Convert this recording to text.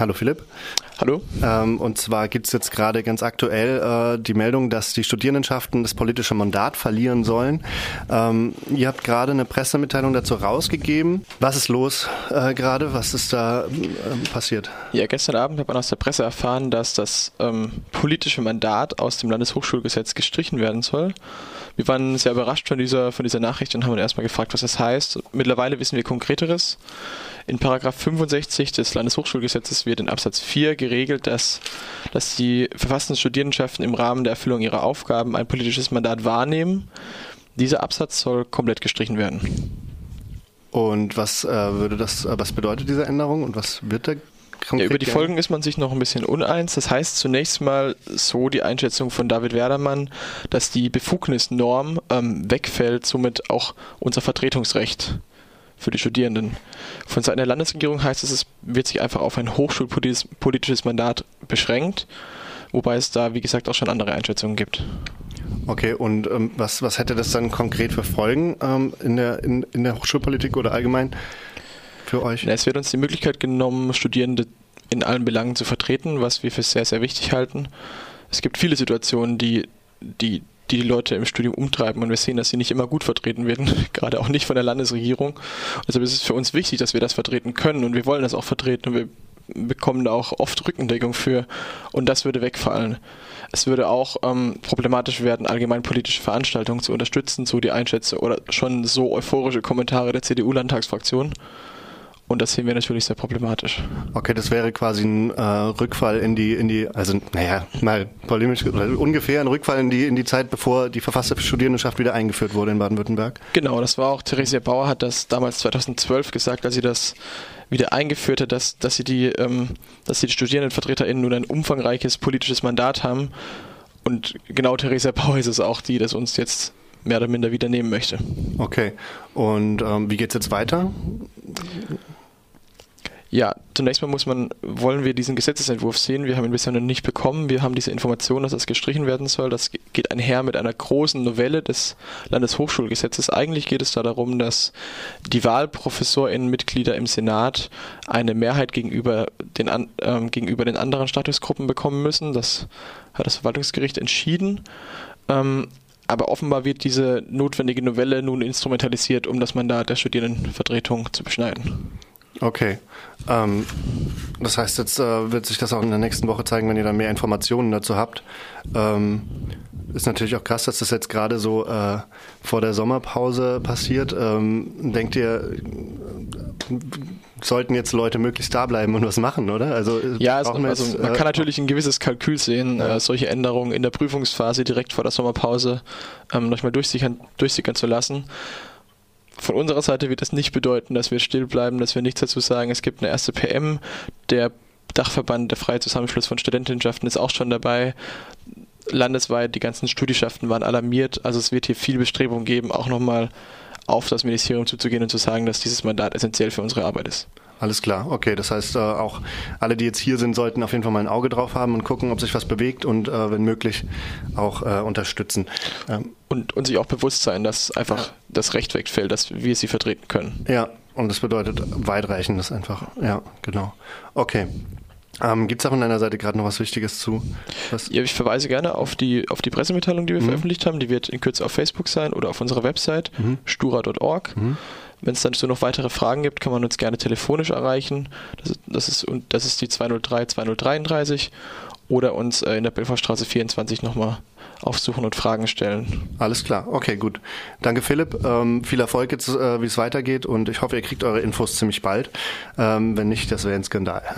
Hallo Philipp. Hallo. Ähm, und zwar gibt es jetzt gerade ganz aktuell äh, die Meldung, dass die Studierendenschaften das politische Mandat verlieren sollen. Ähm, ihr habt gerade eine Pressemitteilung dazu rausgegeben. Was ist los äh, gerade? Was ist da äh, passiert? Ja, gestern Abend hat man aus der Presse erfahren, dass das ähm, politische Mandat aus dem Landeshochschulgesetz gestrichen werden soll. Wir waren sehr überrascht von dieser, von dieser Nachricht und haben uns erstmal gefragt, was das heißt. Mittlerweile wissen wir Konkreteres. In Paragraph 65 des Landeshochschulgesetzes wird in Absatz 4 geregelt, dass, dass die verfassten Studierendenschaften im Rahmen der Erfüllung ihrer Aufgaben ein politisches Mandat wahrnehmen. Dieser Absatz soll komplett gestrichen werden. Und was äh, würde das, äh, was bedeutet diese Änderung und was wird da ja, über die Folgen ist man sich noch ein bisschen uneins. Das heißt zunächst mal so die Einschätzung von David Werdermann, dass die Befugnisnorm ähm, wegfällt, somit auch unser Vertretungsrecht für die Studierenden. Von Seiten der Landesregierung heißt es, es wird sich einfach auf ein hochschulpolitisches Mandat beschränkt, wobei es da, wie gesagt, auch schon andere Einschätzungen gibt. Okay, und ähm, was, was hätte das dann konkret für Folgen ähm, in, der, in, in der Hochschulpolitik oder allgemein für euch? Es wird uns die Möglichkeit genommen, Studierende in allen Belangen zu vertreten, was wir für sehr, sehr wichtig halten. Es gibt viele Situationen, die die die die Leute im Studium umtreiben. Und wir sehen, dass sie nicht immer gut vertreten werden, gerade auch nicht von der Landesregierung. Also ist es für uns wichtig, dass wir das vertreten können und wir wollen das auch vertreten und wir bekommen da auch oft Rückendeckung für und das würde wegfallen. Es würde auch ähm, problematisch werden, allgemein politische Veranstaltungen zu unterstützen, so die Einschätzung oder schon so euphorische Kommentare der CDU-Landtagsfraktion. Und das sehen wir natürlich sehr problematisch. Okay, das wäre quasi ein äh, Rückfall in die, in die, also naja, mal polemisch, ungefähr ein Rückfall in die, in die Zeit, bevor die verfasste Studierendenschaft wieder eingeführt wurde in Baden-Württemberg. Genau, das war auch Theresia Bauer hat das damals 2012 gesagt, als sie das wieder eingeführt hat, dass, dass sie die, ähm, dass die StudierendenvertreterInnen nun ein umfangreiches politisches Mandat haben. Und genau Theresia Bauer ist es auch, die das uns jetzt mehr oder minder wieder nehmen möchte. Okay. Und ähm, wie es jetzt weiter? Ja, zunächst mal muss man, wollen wir diesen Gesetzesentwurf sehen. Wir haben ihn bisher noch nicht bekommen. Wir haben diese Information, dass das gestrichen werden soll. Das geht einher mit einer großen Novelle des Landeshochschulgesetzes. Eigentlich geht es da darum, dass die WahlprofessorInnen-Mitglieder im Senat eine Mehrheit gegenüber den, äh, gegenüber den anderen Statusgruppen bekommen müssen. Das hat das Verwaltungsgericht entschieden. Ähm, aber offenbar wird diese notwendige Novelle nun instrumentalisiert, um das Mandat der Studierendenvertretung zu beschneiden. Okay. Ähm, das heißt, jetzt äh, wird sich das auch in der nächsten Woche zeigen, wenn ihr dann mehr Informationen dazu habt. Ähm, ist natürlich auch krass, dass das jetzt gerade so äh, vor der Sommerpause passiert. Ähm, denkt ihr, sollten jetzt Leute möglichst da bleiben und was machen, oder? Also, ja, also, also man äh, kann natürlich ein gewisses Kalkül sehen, ja. äh, solche Änderungen in der Prüfungsphase direkt vor der Sommerpause ähm, nochmal durchsickern, durchsickern zu lassen von unserer Seite wird das nicht bedeuten, dass wir still bleiben, dass wir nichts dazu sagen. Es gibt eine erste PM. Der Dachverband, der Freie Zusammenschluss von Studentinnenschaften ist auch schon dabei. Landesweit, die ganzen Studieschaften waren alarmiert. Also es wird hier viel Bestrebung geben, auch nochmal auf das Ministerium zuzugehen und zu sagen, dass dieses Mandat essentiell für unsere Arbeit ist. Alles klar, okay. Das heißt, äh, auch alle, die jetzt hier sind, sollten auf jeden Fall mal ein Auge drauf haben und gucken, ob sich was bewegt und äh, wenn möglich auch äh, unterstützen. Ähm, und, und sich auch bewusst sein, dass einfach ja. das Recht wegfällt, dass wir sie vertreten können. Ja, und das bedeutet weitreichendes einfach. Ja, genau. Okay. Ähm, Gibt es auch von deiner Seite gerade noch was Wichtiges zu? Was? Ja, ich verweise gerne auf die, auf die Pressemitteilung, die wir mhm. veröffentlicht haben. Die wird in Kürze auf Facebook sein oder auf unserer Website mhm. stura.org. Mhm. Wenn es dann so noch weitere Fragen gibt, kann man uns gerne telefonisch erreichen. Das ist, das ist, das ist die 203 2033 oder uns äh, in der Belfortstraße 24 nochmal aufsuchen und Fragen stellen. Alles klar, okay, gut. Danke Philipp, ähm, viel Erfolg jetzt, äh, wie es weitergeht und ich hoffe, ihr kriegt eure Infos ziemlich bald. Ähm, wenn nicht, das wäre ein Skandal.